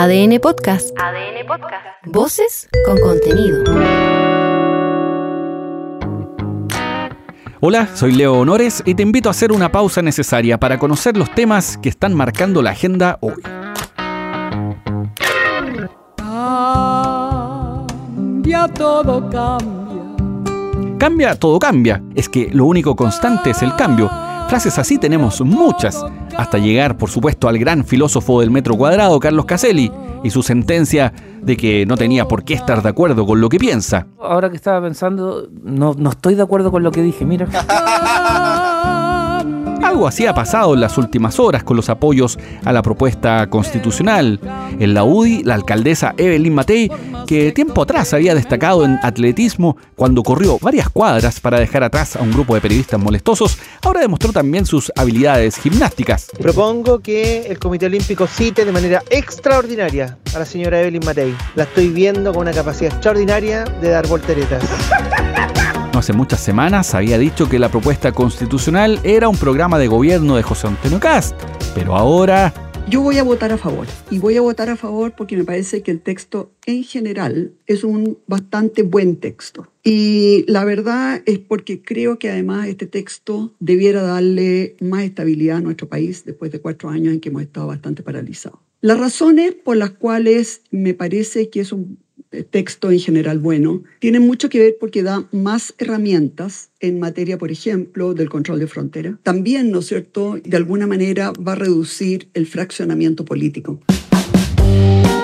ADN Podcast. ADN Podcast. Voces con contenido. Hola, soy Leo Honores y te invito a hacer una pausa necesaria para conocer los temas que están marcando la agenda hoy. Cambia, todo cambia. Cambia, todo cambia. Es que lo único constante es el cambio. Frases así tenemos muchas, hasta llegar, por supuesto, al gran filósofo del metro cuadrado, Carlos Caselli, y su sentencia de que no tenía por qué estar de acuerdo con lo que piensa. Ahora que estaba pensando, no, no estoy de acuerdo con lo que dije, mira. Algo así ha pasado en las últimas horas con los apoyos a la propuesta constitucional. En la UDI, la alcaldesa Evelyn Matei, que tiempo atrás había destacado en atletismo cuando corrió varias cuadras para dejar atrás a un grupo de periodistas molestosos, ahora demostró también sus habilidades gimnásticas. Propongo que el Comité Olímpico cite de manera extraordinaria a la señora Evelyn Matei. La estoy viendo con una capacidad extraordinaria de dar volteretas hace muchas semanas había dicho que la propuesta constitucional era un programa de gobierno de José Antonio Cast, pero ahora... Yo voy a votar a favor y voy a votar a favor porque me parece que el texto en general es un bastante buen texto. Y la verdad es porque creo que además este texto debiera darle más estabilidad a nuestro país después de cuatro años en que hemos estado bastante paralizados. Las razones por las cuales me parece que es un texto en general bueno, tiene mucho que ver porque da más herramientas en materia, por ejemplo, del control de frontera. También, ¿no es cierto?, de alguna manera va a reducir el fraccionamiento político.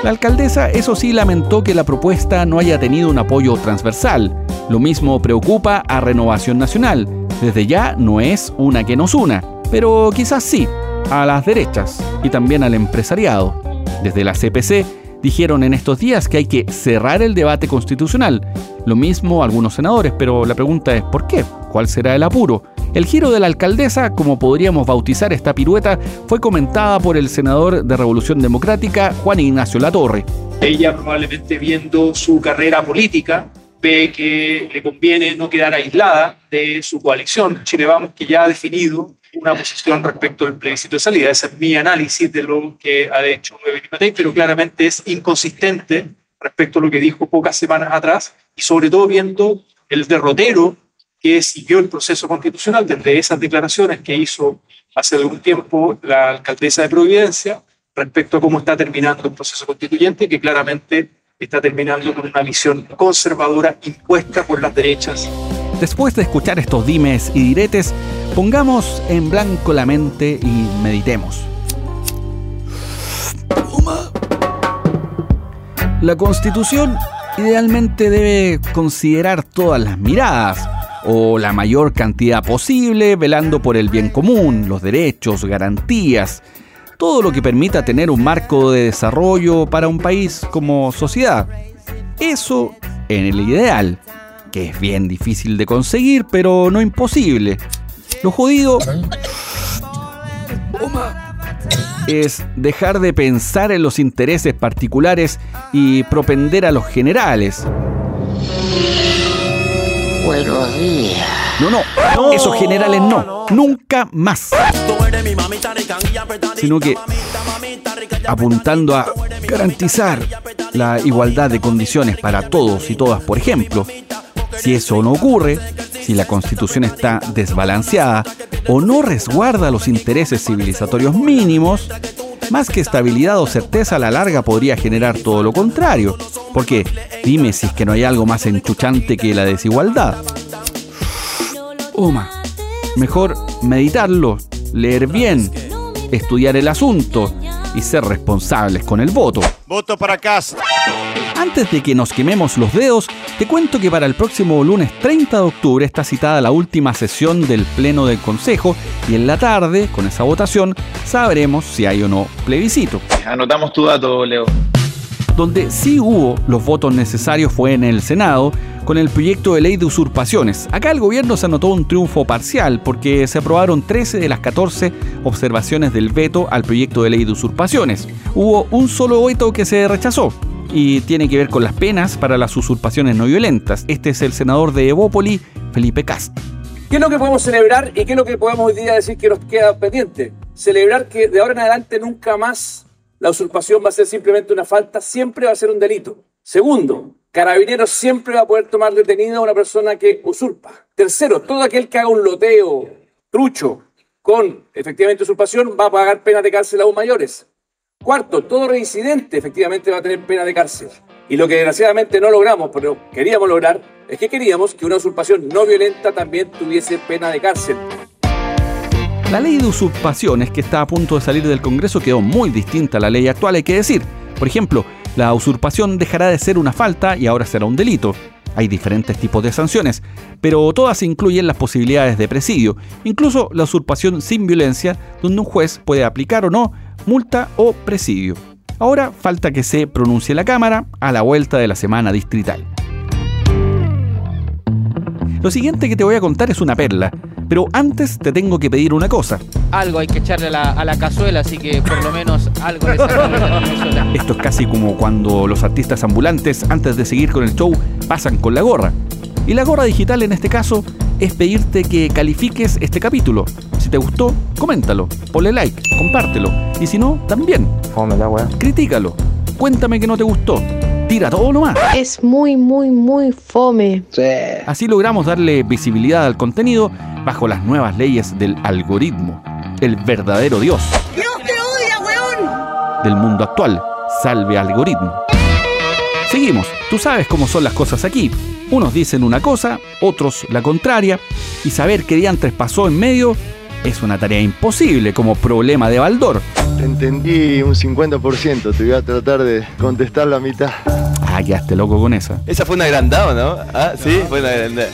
La alcaldesa, eso sí, lamentó que la propuesta no haya tenido un apoyo transversal. Lo mismo preocupa a Renovación Nacional. Desde ya no es una que nos una, pero quizás sí, a las derechas y también al empresariado. Desde la CPC dijeron en estos días que hay que cerrar el debate constitucional. Lo mismo algunos senadores, pero la pregunta es ¿por qué? ¿Cuál será el apuro? El giro de la alcaldesa, como podríamos bautizar esta pirueta, fue comentada por el senador de Revolución Democrática, Juan Ignacio Latorre. Ella probablemente viendo su carrera política, ve que le conviene no quedar aislada de su coalición. Chile Vamos, que ya ha definido una posición respecto del plebiscito de salida. Ese es mi análisis de lo que ha hecho Matei, pero claramente es inconsistente respecto a lo que dijo pocas semanas atrás y sobre todo viendo el derrotero que siguió el proceso constitucional desde esas declaraciones que hizo hace algún tiempo la alcaldesa de Providencia respecto a cómo está terminando el proceso constituyente, que claramente está terminando con una visión conservadora impuesta por las derechas. Después de escuchar estos dimes y diretes, Pongamos en blanco la mente y meditemos. La constitución idealmente debe considerar todas las miradas o la mayor cantidad posible, velando por el bien común, los derechos, garantías, todo lo que permita tener un marco de desarrollo para un país como sociedad. Eso en el ideal, que es bien difícil de conseguir, pero no imposible. Lo jodido es dejar de pensar en los intereses particulares y propender a los generales. Buenos días. No, no, esos generales no, nunca más. Sino que apuntando a garantizar la igualdad de condiciones para todos y todas, por ejemplo. Si eso no ocurre, si la constitución está desbalanceada o no resguarda los intereses civilizatorios mínimos, más que estabilidad o certeza a la larga podría generar todo lo contrario. Porque dime si es que no hay algo más enchuchante que la desigualdad. Oma, mejor meditarlo, leer bien, estudiar el asunto y ser responsables con el voto. Voto para Cast. Antes de que nos quememos los dedos, te cuento que para el próximo lunes 30 de octubre está citada la última sesión del Pleno del Consejo y en la tarde, con esa votación, sabremos si hay o no plebiscito. Anotamos tu dato, Leo. Donde sí hubo los votos necesarios fue en el Senado, con el proyecto de ley de usurpaciones. Acá el gobierno se anotó un triunfo parcial porque se aprobaron 13 de las 14 observaciones del veto al proyecto de ley de usurpaciones. Hubo un solo veto que se rechazó, y tiene que ver con las penas para las usurpaciones no violentas. Este es el senador de Evópoli, Felipe Cast. ¿Qué es lo que podemos celebrar y qué es lo que podemos hoy día decir que nos queda pendiente? Celebrar que de ahora en adelante nunca más la usurpación va a ser simplemente una falta, siempre va a ser un delito. Segundo, Carabineros siempre va a poder tomar detenida a una persona que usurpa. Tercero, todo aquel que haga un loteo trucho con efectivamente usurpación va a pagar penas de cárcel aún mayores. Cuarto, todo reincidente efectivamente va a tener pena de cárcel. Y lo que desgraciadamente no logramos, pero queríamos lograr, es que queríamos que una usurpación no violenta también tuviese pena de cárcel. La ley de usurpaciones que está a punto de salir del Congreso quedó muy distinta a la ley actual, hay que decir. Por ejemplo, la usurpación dejará de ser una falta y ahora será un delito. Hay diferentes tipos de sanciones, pero todas incluyen las posibilidades de presidio, incluso la usurpación sin violencia, donde un juez puede aplicar o no multa o presidio. Ahora falta que se pronuncie la Cámara a la vuelta de la semana distrital. Lo siguiente que te voy a contar es una perla, pero antes te tengo que pedir una cosa. Algo hay que echarle a la, cazuela, así que por lo menos algo le Esto es casi como cuando los artistas ambulantes, antes de seguir con el show, pasan con la gorra. Y la gorra digital en este caso es pedirte que califiques este capítulo. Si te gustó, coméntalo, ponle like, compártelo. Y si no, también. Critícalo. Cuéntame que no te gustó tira todo nomás. Es muy, muy, muy fome. Así logramos darle visibilidad al contenido bajo las nuevas leyes del algoritmo. El verdadero Dios. ¡Dios te odia, weón! Del mundo actual. Salve algoritmo. Seguimos. Tú sabes cómo son las cosas aquí. Unos dicen una cosa, otros la contraria, y saber qué diantres pasó en medio es una tarea imposible como problema de Baldor. Te entendí un 50%, te voy a tratar de contestar la mitad. Ah, quedaste loco con esa. Esa fue una agrandada, ¿no? Ah, sí, fue una agrandada.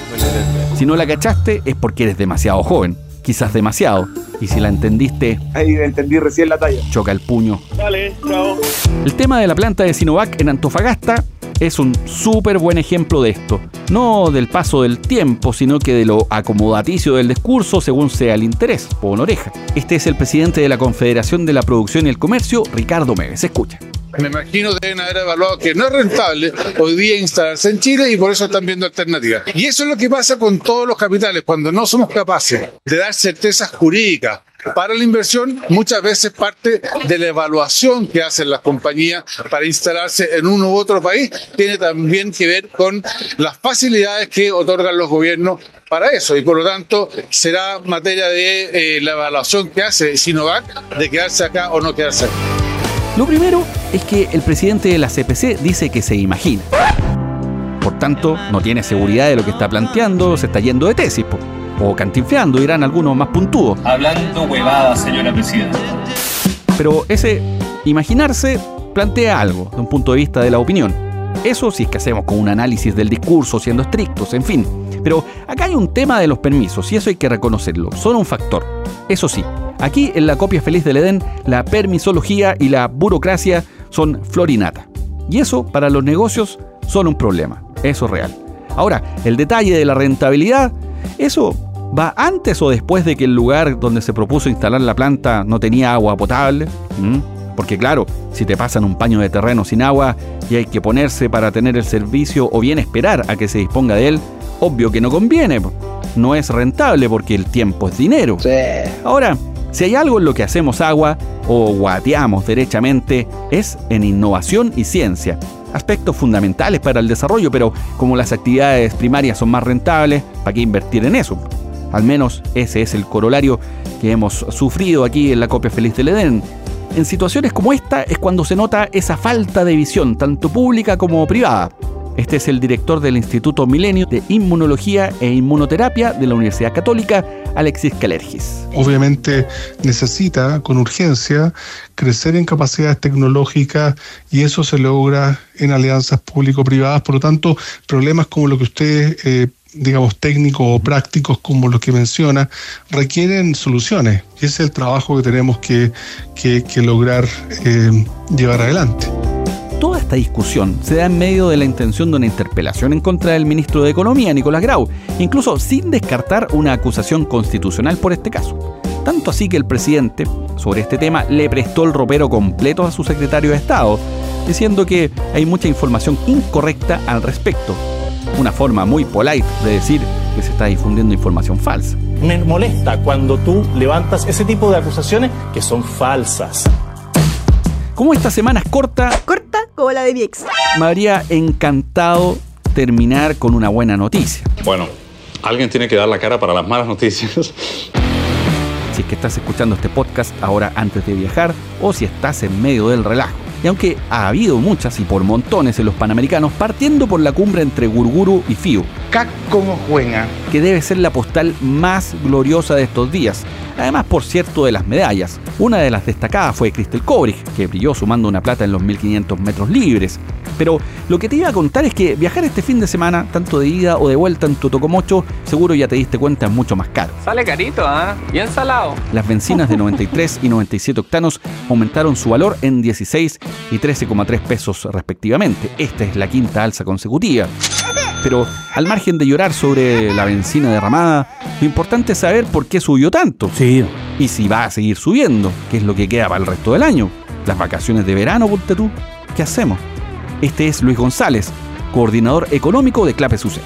Si no la cachaste es porque eres demasiado joven, quizás demasiado. Y si la entendiste... Ahí entendí recién la talla. Choca el puño. Dale, chao. El tema de la planta de Sinovac en Antofagasta es un súper buen ejemplo de esto. No del paso del tiempo, sino que de lo acomodaticio del discurso según sea el interés, por oreja. Este es el presidente de la Confederación de la Producción y el Comercio, Ricardo Meves. Escucha. Me imagino deben haber evaluado que no es rentable hoy día instalarse en Chile y por eso están viendo alternativas. Y eso es lo que pasa con todos los capitales, cuando no somos capaces de dar certezas jurídicas para la inversión, muchas veces parte de la evaluación que hacen las compañías para instalarse en uno u otro país, tiene también que ver con las facilidades que otorgan los gobiernos para eso y por lo tanto será materia de eh, la evaluación que hace Sinovac de quedarse acá o no quedarse acá. Lo primero es que el presidente de la CPC dice que se imagina. Por tanto, no tiene seguridad de lo que está planteando, se está yendo de tesis, o cantinfeando, dirán algunos más puntudos. Hablando huevada, señora presidenta. Pero ese imaginarse plantea algo, de un punto de vista de la opinión. Eso si es que hacemos con un análisis del discurso, siendo estrictos, en fin. Pero acá hay un tema de los permisos y eso hay que reconocerlo. Son un factor. Eso sí, aquí en la copia feliz del Edén, la permisología y la burocracia son florinata. Y eso para los negocios son un problema. Eso es real. Ahora, el detalle de la rentabilidad, eso va antes o después de que el lugar donde se propuso instalar la planta no tenía agua potable. Porque claro, si te pasan un paño de terreno sin agua y hay que ponerse para tener el servicio o bien esperar a que se disponga de él, obvio que no conviene. No es rentable porque el tiempo es dinero. Ahora, si hay algo en lo que hacemos agua o guateamos derechamente, es en innovación y ciencia. Aspectos fundamentales para el desarrollo, pero como las actividades primarias son más rentables, ¿para qué invertir en eso? Al menos ese es el corolario que hemos sufrido aquí en la copia feliz del Edén. En situaciones como esta es cuando se nota esa falta de visión, tanto pública como privada. Este es el director del Instituto Milenio de Inmunología e Inmunoterapia de la Universidad Católica, Alexis Calergis. Obviamente necesita con urgencia crecer en capacidades tecnológicas y eso se logra en alianzas público-privadas. Por lo tanto, problemas como lo que usted eh, digamos, técnicos o prácticos como los que menciona, requieren soluciones. Ese es el trabajo que tenemos que, lograr eh, llevar adelante toda esta discusión se da en medio de la intención de una interpelación en contra del ministro de Economía, Nicolás Grau, incluso sin descartar una acusación constitucional por este caso. Tanto así que el presidente, sobre este tema, le prestó el ropero completo a su secretario de Estado, diciendo que hay mucha información incorrecta al respecto. Una forma muy polite de decir que se está difundiendo información falsa. Me molesta cuando tú levantas ese tipo de acusaciones que son falsas Como esta semana es corta, Corta como la de mi ex. me habría encantado terminar con una buena noticia. Bueno, alguien tiene que dar la cara para las malas noticias. Si es que estás escuchando este podcast ahora antes de viajar o si estás en medio del relajo. Y aunque ha habido muchas y por montones en los Panamericanos, partiendo por la cumbre entre Gurguru y Fiu, como juega. que debe ser la postal más gloriosa de estos días. Además, por cierto, de las medallas. Una de las destacadas fue Crystal Kobrich, que brilló sumando una plata en los 1500 metros libres. Pero lo que te iba a contar es que viajar este fin de semana, tanto de ida o de vuelta en tu Tocomocho, seguro ya te diste cuenta es mucho más caro. Sale carito, ¿ah? Bien salado. Las bencinas de 93 y 97 octanos aumentaron su valor en 16 y 13,3 pesos respectivamente. Esta es la quinta alza consecutiva. Pero al margen de llorar sobre la benzina derramada, lo importante es saber por qué subió tanto. Sí. Y si va a seguir subiendo, que es lo que queda para el resto del año. Las vacaciones de verano, ponte tú. ¿Qué hacemos? Este es Luis González, coordinador económico de Clape Sucé.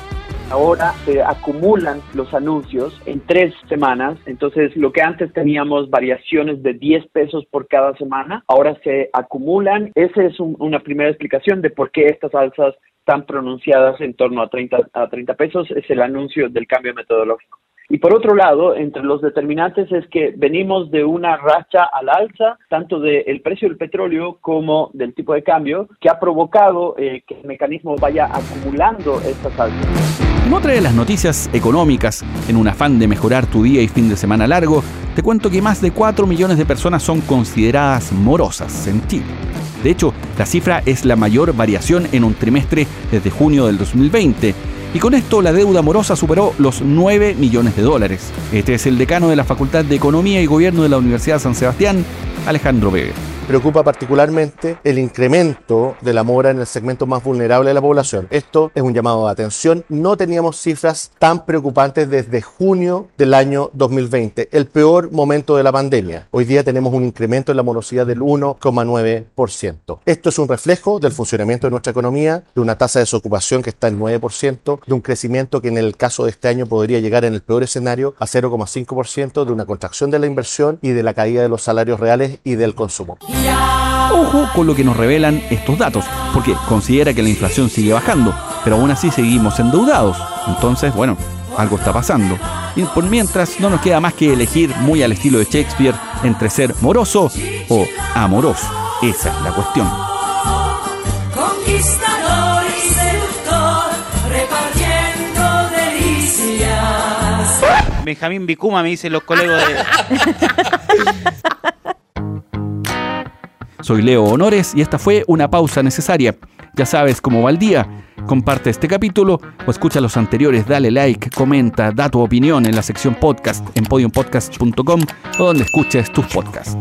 Ahora se acumulan los anuncios en tres semanas, entonces lo que antes teníamos variaciones de 10 pesos por cada semana, ahora se acumulan. Esa es un- una primera explicación de por qué estas alzas tan pronunciadas en torno a 30, a 30 pesos, es el anuncio del cambio metodológico. Y por otro lado, entre los determinantes es que venimos de una racha al alza, tanto del precio del petróleo como del tipo de cambio, que ha provocado eh, que el mecanismo vaya acumulando estas alzas. En otra de las noticias económicas, en un afán de mejorar tu día y fin de semana largo, te cuento que más de 4 millones de personas son consideradas morosas en Chile. De hecho, la cifra es la mayor variación en un trimestre desde junio del 2020. Y con esto la deuda morosa superó los 9 millones de dólares. Este es el decano de la Facultad de Economía y Gobierno de la Universidad San Sebastián, Alejandro Weber. Preocupa particularmente el incremento de la mora en el segmento más vulnerable de la población. Esto es un llamado de atención. No teníamos cifras tan preocupantes desde junio del año 2020, el peor momento de la pandemia. Hoy día tenemos un incremento en la morosidad del 1,9%. Esto es un reflejo del funcionamiento de nuestra economía, de una tasa de desocupación que está en 9%, de un crecimiento que en el caso de este año podría llegar en el peor escenario a 0,5%, de una contracción de la inversión y de la caída de los salarios reales y del consumo. Ojo con lo que nos revelan estos datos, porque considera que la inflación sigue bajando, pero aún así seguimos endeudados. Entonces, bueno, algo está pasando. Y por mientras no nos queda más que elegir muy al estilo de Shakespeare entre ser moroso o amoroso. Esa es la cuestión. Conquistador y seductor, repartiendo delicias. Benjamín Vicuma me dicen los colegas de. Soy Leo Honores y esta fue una pausa necesaria. Ya sabes cómo va el día. Comparte este capítulo o escucha los anteriores, dale like, comenta, da tu opinión en la sección podcast en podiumpodcast.com o donde escuches tus podcasts.